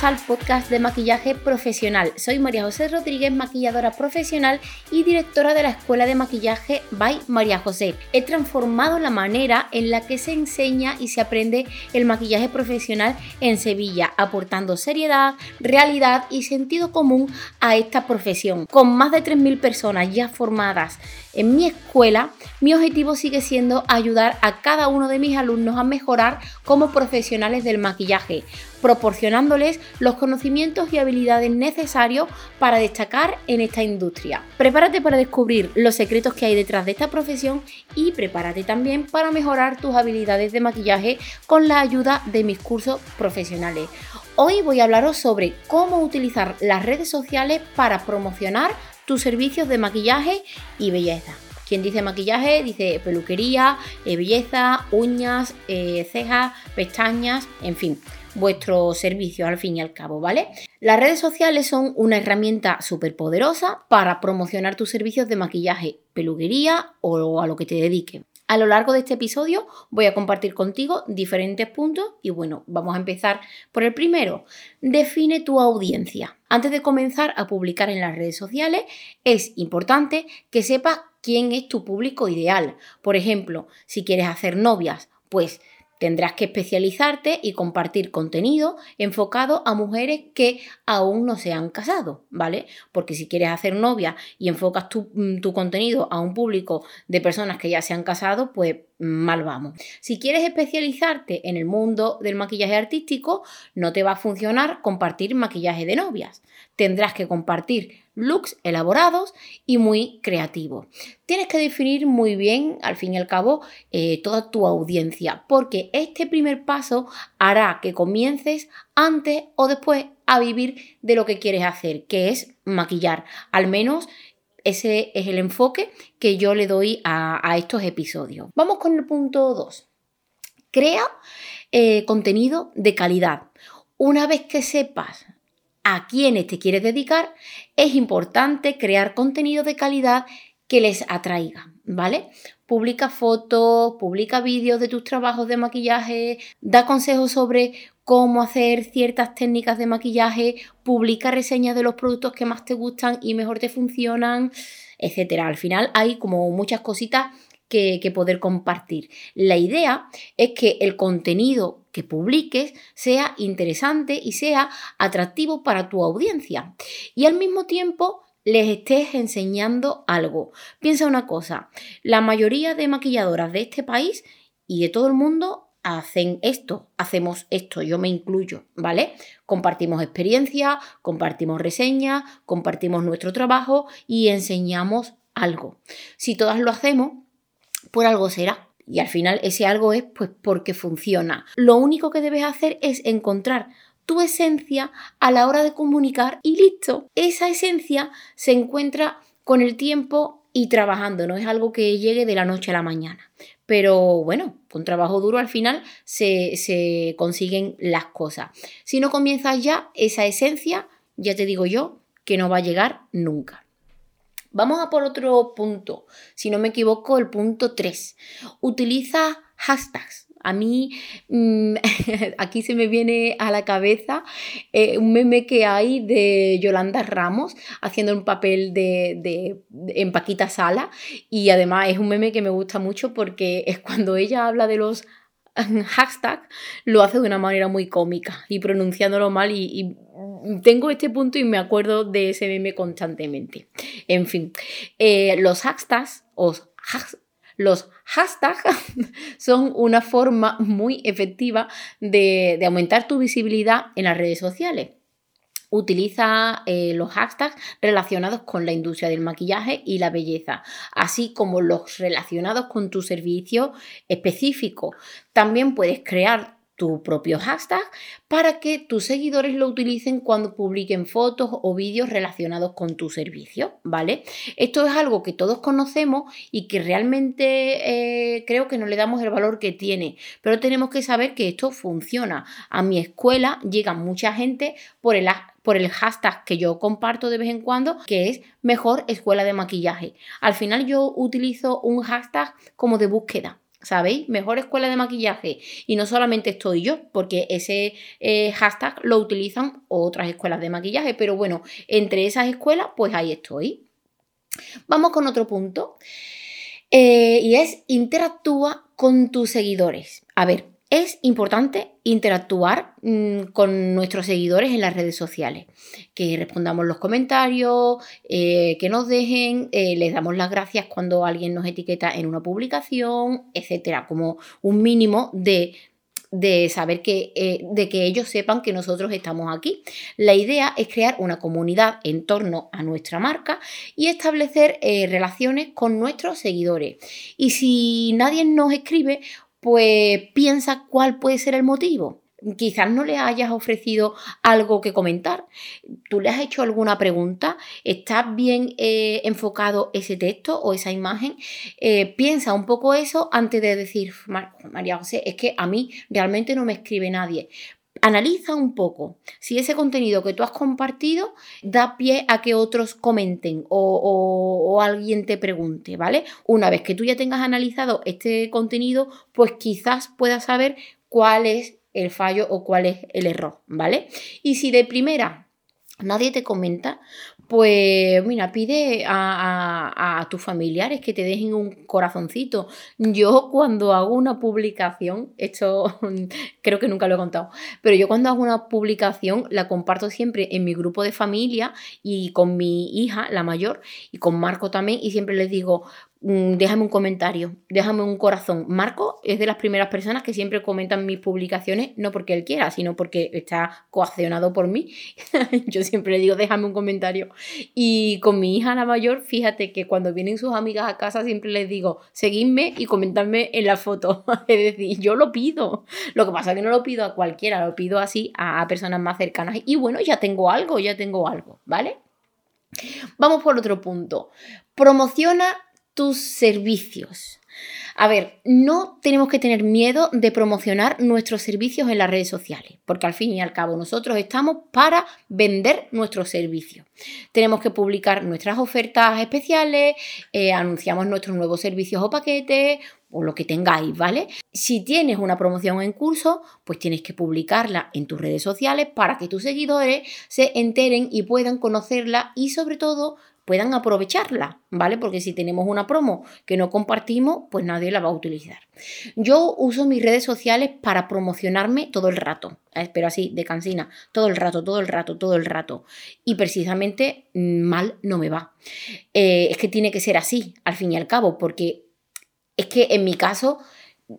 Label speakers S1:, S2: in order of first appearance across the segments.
S1: Al podcast de maquillaje profesional. Soy María José Rodríguez, maquilladora profesional y directora de la Escuela de Maquillaje by María José. He transformado la manera en la que se enseña y se aprende el maquillaje profesional en Sevilla, aportando seriedad, realidad y sentido común a esta profesión. Con más de 3.000 personas ya formadas en mi escuela, mi objetivo sigue siendo ayudar a cada uno de mis alumnos a mejorar como profesionales del maquillaje, proporcionándoles los conocimientos y habilidades necesarios para destacar en esta industria. Prepárate para descubrir los secretos que hay detrás de esta profesión y prepárate también para mejorar tus habilidades de maquillaje con la ayuda de mis cursos profesionales. Hoy voy a hablaros sobre cómo utilizar las redes sociales para promocionar tus servicios de maquillaje y belleza. Quien dice maquillaje dice peluquería, eh, belleza, uñas, eh, cejas, pestañas, en fin, vuestro servicio al fin y al cabo, ¿vale? Las redes sociales son una herramienta súper poderosa para promocionar tus servicios de maquillaje, peluquería o a lo que te dedique. A lo largo de este episodio voy a compartir contigo diferentes puntos y bueno, vamos a empezar por el primero. Define tu audiencia. Antes de comenzar a publicar en las redes sociales, es importante que sepas quién es tu público ideal. Por ejemplo, si quieres hacer novias, pues Tendrás que especializarte y compartir contenido enfocado a mujeres que aún no se han casado, ¿vale? Porque si quieres hacer novia y enfocas tu, mm, tu, contenido a un público de personas que ya se han casado, pues mal vamos. Si quieres especializarte en el mundo del maquillaje artístico, no te va a funcionar compartir maquillaje de novias. Tendrás que compartir looks elaborados y muy creativos. Tienes que definir muy bien, al fin y al cabo, eh, toda tu audiencia, porque este primer paso hará que comiences antes o después a vivir de lo que quieres hacer, que es maquillar. Al menos ese es el enfoque que yo le doy a, estos episodios. Vamos con el punto 2. Crea eh, contenido de calidad. Una vez que sepas a quiénes te quieres dedicar, es importante crear contenido de calidad que les atraiga, ¿vale? Publica fotos, publica vídeos de tus trabajos de maquillaje, da consejos sobre cómo hacer ciertas técnicas de maquillaje, publica reseñas de los productos que más te gustan y mejor te funcionan, etcétera. Al final hay como muchas cositas que, que, poder compartir. La idea es que el contenido que publiques sea interesante y sea atractivo para tu audiencia. Y al mismo tiempo les estés enseñando algo. Piensa una cosa, la mayoría de maquilladoras de este país y de todo el mundo hacen esto, hacemos esto, yo me incluyo, ¿vale? Compartimos experiencia, compartimos reseñas, compartimos nuestro trabajo y enseñamos algo. Si todas lo hacemos, por algo será. Y al final ese algo es pues porque funciona. Lo único que debes hacer es encontrar tu esencia a la hora de comunicar y listo. Esa esencia se encuentra con el tiempo y trabajando, no es algo que llegue de la noche a la mañana. Pero bueno, con trabajo duro al final se, se consiguen las cosas. Si no comienzas ya, esa esencia, ya te digo yo, que no va a llegar nunca. Vamos a por otro punto. Si no me equivoco, el punto 3. Utiliza hashtags. A mí mm, aquí se me viene a la cabeza eh, un meme que hay de Yolanda Ramos haciendo un papel de, de, en Paquita Sala y además es un meme que me gusta mucho porque es cuando ella habla de los hashtags lo hace de una manera muy cómica y pronunciándolo mal y tengo este punto y me acuerdo de ese meme constantemente. En fin, eh, los hashtags los hashtags son una forma muy efectiva de, aumentar tu visibilidad en las redes sociales. Utiliza eh, los hashtags relacionados con la industria del maquillaje y la belleza, así como los relacionados con tu servicio específico. También puedes crear tu propio hashtag para que tus seguidores lo utilicen cuando publiquen fotos o vídeos relacionados con tu servicio, ¿vale? Esto es algo que todos conocemos y que realmente eh, creo que no le damos el valor que tiene, pero tenemos que saber que esto funciona. A mi escuela llega mucha gente por el, por el hashtag que yo comparto de vez en cuando, que es mejor escuela de maquillaje. Al final yo utilizo un hashtag como de búsqueda ¿Sabéis? Mejor escuela de maquillaje. Y no solamente estoy yo, porque ese eh, hashtag lo utilizan otras escuelas de maquillaje. Pero bueno, entre esas escuelas, pues ahí estoy. Vamos con otro punto. Eh, y es interactúa con tus seguidores. A ver, es importante interactuar mm, con nuestros seguidores en las redes sociales, que respondamos los comentarios, eh, que nos dejen, eh, les damos las gracias cuando alguien nos etiqueta en una publicación, etcétera, como un mínimo de de saber que, eh, de que ellos sepan que nosotros estamos aquí. La idea es crear una comunidad en torno a nuestra marca y establecer relaciones con nuestros seguidores. Y si nadie nos escribe, pues piensa cuál puede ser el motivo. Quizás no le hayas ofrecido algo que comentar. ¿Tú le has hecho alguna pregunta? ¿Está bien eh, enfocado ese texto o esa imagen? Eh, piensa un poco eso antes de decir, María José, es que a mí realmente no me escribe nadie. Analiza un poco si ese contenido que tú has compartido da pie a que otros comenten o, alguien te pregunte, ¿vale? Una vez que tú ya tengas analizado este contenido, pues quizás puedas saber cuál es el fallo o cuál es el error, ¿vale? Y si de primera nadie te comenta, pues mira, pide a, tus familiares que te dejen un corazoncito. Yo cuando hago una publicación, esto creo que nunca lo he contado, pero yo cuando hago una publicación la comparto siempre en mi grupo de familia y con mi hija, la mayor, y con Marco también, y siempre les digo, déjame un comentario, déjame un corazón. Marco es de las primeras personas que siempre comentan mis publicaciones, no porque él quiera, sino porque está coaccionado por mí. Yo siempre le digo, déjame un comentario. Y con mi hija la mayor, fíjate que cuando vienen sus amigas a casa siempre les digo, seguidme y comentadme en la foto. es decir, yo lo pido. Lo que pasa es que no lo pido a cualquiera, lo pido así a personas más cercanas. Y bueno, ya tengo algo, ya tengo algo, ¿vale? Vamos por otro punto. Promociona tus servicios. A ver, no tenemos que tener miedo de promocionar nuestros servicios en las redes sociales, porque al fin y al cabo nosotros estamos para vender nuestros servicios. Tenemos que publicar nuestras ofertas especiales, eh, anunciamos nuestros nuevos servicios o paquetes, o lo que tengáis, ¿vale? Si tienes una promoción en curso, pues tienes que publicarla en tus redes sociales para que tus seguidores se enteren y puedan conocerla y sobre todo puedan aprovecharla, ¿vale? Porque si tenemos una promo que no compartimos, pues nadie la va a utilizar. Yo uso mis redes sociales para promocionarme todo el rato, ¿eh? pero así, de cansina, todo el rato, todo el rato, todo el rato. Y precisamente mm, mal no me va. Eh, es que tiene que ser así, al fin y al cabo, porque es que en mi caso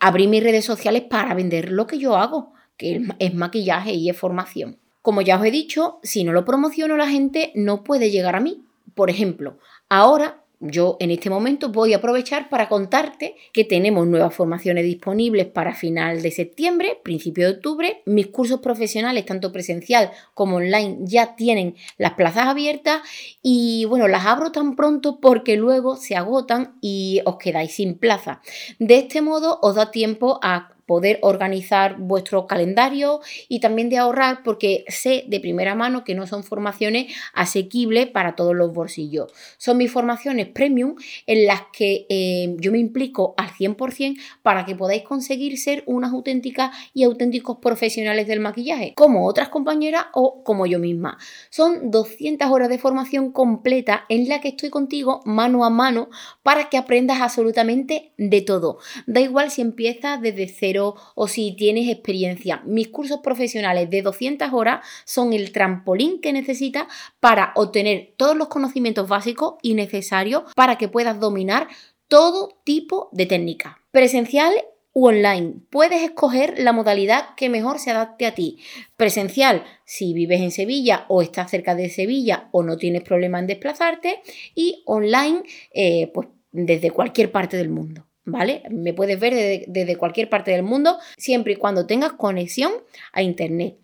S1: abrí mis redes sociales para vender lo que yo hago, que es maquillaje y es formación. Como ya os he dicho, si no lo promociono la gente no puede llegar a mí, por ejemplo, ahora yo en este momento voy a aprovechar para contarte que tenemos nuevas formaciones disponibles para final de septiembre, principio de octubre. Mis cursos profesionales, tanto presencial como online, ya tienen las plazas abiertas y bueno, las abro tan pronto porque luego se agotan y os quedáis sin plaza. De este modo os da tiempo a poder organizar vuestro calendario y también de ahorrar porque sé de primera mano que no son formaciones asequibles para todos los bolsillos. Son mis formaciones premium en las que eh, yo me implico al 100% para que podáis conseguir ser unas auténticas y auténticos profesionales del maquillaje, como otras compañeras o como yo misma. Son 200 horas de formación completa en la que estoy contigo mano a mano para que aprendas absolutamente de todo. Da igual si empiezas desde cero o si tienes experiencia. Mis cursos profesionales de 200 horas son el trampolín que necesitas para obtener todos los conocimientos básicos y necesarios para que puedas dominar todo tipo de técnica. Presencial u online. Puedes escoger la modalidad que mejor se adapte a ti. Presencial si vives en Sevilla o estás cerca de Sevilla o no tienes problema en desplazarte. Y online, eh, pues desde cualquier parte del mundo. ¿Vale? Me puedes ver desde, cualquier parte del mundo, siempre y cuando tengas conexión a Internet.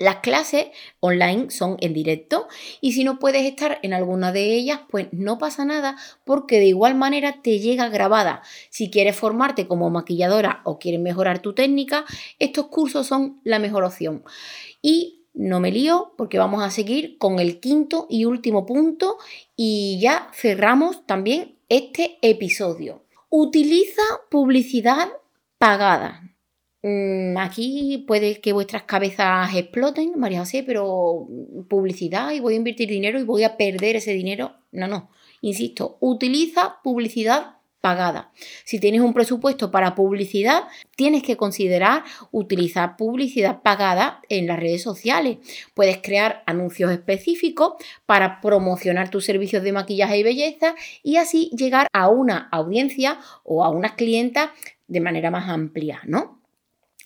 S1: Las clases online son en directo y si no puedes estar en alguna de ellas, pues no pasa nada porque de igual manera te llega grabada. Si quieres formarte como maquilladora o quieres mejorar tu técnica, estos cursos son la mejor opción. Y no me lío porque vamos a seguir con el quinto y último punto y ya cerramos también este episodio. Utiliza publicidad pagada. Mm, aquí puede que vuestras cabezas exploten, María José, pero publicidad y voy a invertir dinero y voy a perder ese dinero. No, no. Insisto, utiliza publicidad pagada. Si tienes un presupuesto para publicidad, tienes que considerar utilizar publicidad pagada en las redes sociales. Puedes crear anuncios específicos para promocionar tus servicios de maquillaje y belleza y así llegar a una audiencia o a unas clientas de manera más amplia, ¿no?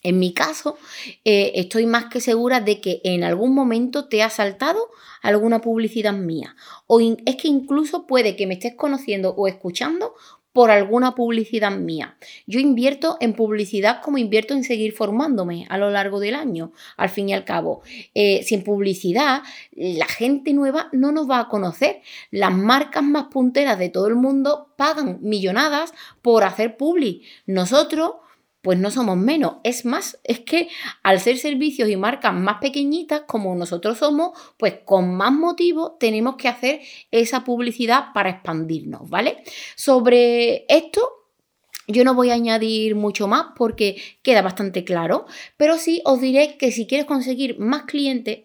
S1: En mi caso, eh, estoy más que segura de que en algún momento te ha saltado alguna publicidad mía. O es que incluso puede que me estés conociendo o escuchando por alguna publicidad mía. Yo invierto en publicidad como invierto en seguir formándome a lo largo del año. Al fin y al cabo, eh, sin publicidad, la gente nueva no nos va a conocer. Las marcas más punteras de todo el mundo pagan millonadas por hacer publi. Nosotros pues no somos menos. Es más, es que al ser servicios y marcas más pequeñitas como nosotros somos, pues con más motivo tenemos que hacer esa publicidad para expandirnos, ¿vale? Sobre esto yo no voy a añadir mucho más porque queda bastante claro, pero sí os diré que si quieres conseguir más clientes,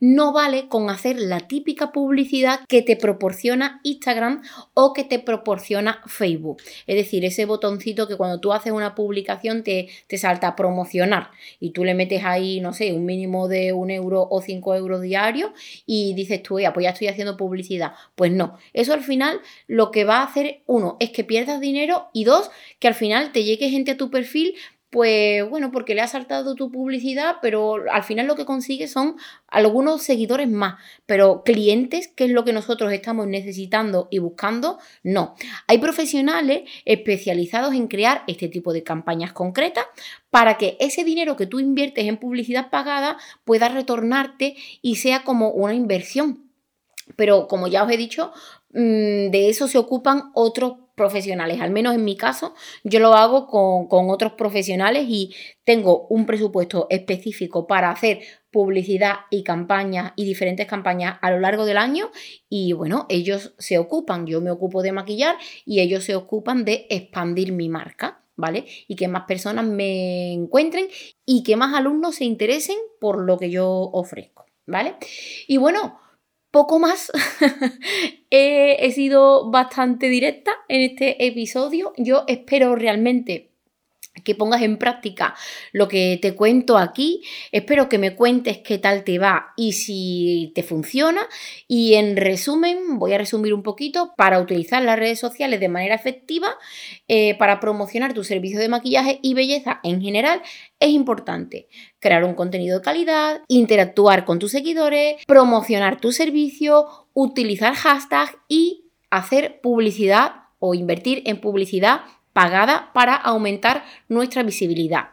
S1: no vale con hacer la típica publicidad que te proporciona Instagram o que te proporciona Facebook. Es decir, ese botoncito que cuando tú haces una publicación te, te salta a promocionar y tú le metes ahí, no sé, un mínimo de un euro o cinco euros diarios y dices tú, ya, pues ya estoy haciendo publicidad. Pues no, eso al final lo que va a hacer, uno, es que pierdas dinero y dos, que al final te llegue gente a tu perfil pues bueno, porque le ha saltado tu publicidad, pero al final lo que consigues son algunos seguidores más, pero clientes, que es lo que nosotros estamos necesitando y buscando, no. Hay profesionales especializados en crear este tipo de campañas concretas para que ese dinero que tú inviertes en publicidad pagada pueda retornarte y sea como una inversión. Pero como ya os he dicho, mm, de eso se ocupan otros profesionales. Al menos en mi caso, yo lo hago con, otros profesionales y tengo un presupuesto específico para hacer publicidad y campañas y diferentes campañas a lo largo del año y bueno, ellos se ocupan, yo me ocupo de maquillar y ellos se ocupan de expandir mi marca. ¿Vale? Y que más personas me encuentren y que más alumnos se interesen por lo que yo ofrezco, ¿vale? Y bueno, poco más. he, sido bastante directa en este episodio. Yo espero realmente que pongas en práctica lo que te cuento aquí. Espero que me cuentes qué tal te va y si te funciona. Y en resumen, voy a resumir un poquito, para utilizar las redes sociales de manera efectiva, eh, para promocionar tu servicio de maquillaje y belleza en general, es importante crear un contenido de calidad, interactuar con tus seguidores, promocionar tu servicio, utilizar hashtags y hacer publicidad o invertir en publicidad pagada para aumentar nuestra visibilidad.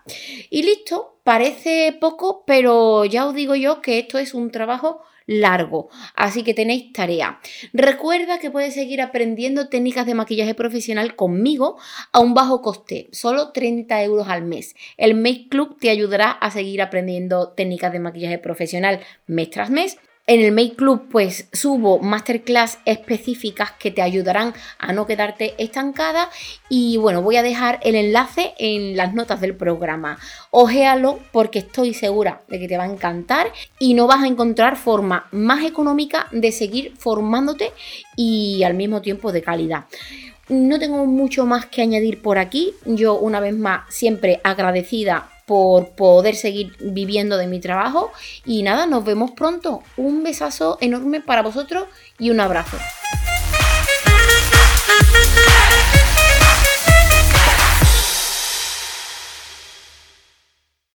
S1: Y listo, parece poco, pero ya os digo yo que esto es un trabajo largo, así que tenéis tarea. Recuerda que puedes seguir aprendiendo técnicas de maquillaje profesional conmigo a un bajo coste, solo 30 euros al mes. El Make Club te ayudará a seguir aprendiendo técnicas de maquillaje profesional mes tras mes en el Make Club pues subo masterclass específicas que te ayudarán a no quedarte estancada y bueno, voy a dejar el enlace en las notas del programa. Ojéalo porque estoy segura de que te va a encantar y no vas a encontrar forma más económica de seguir formándote y al mismo tiempo de calidad. No tengo mucho más que añadir por aquí. Yo una vez más siempre agradecida por poder seguir viviendo de mi trabajo. Y nada, nos vemos pronto. Un besazo enorme para vosotros y un abrazo.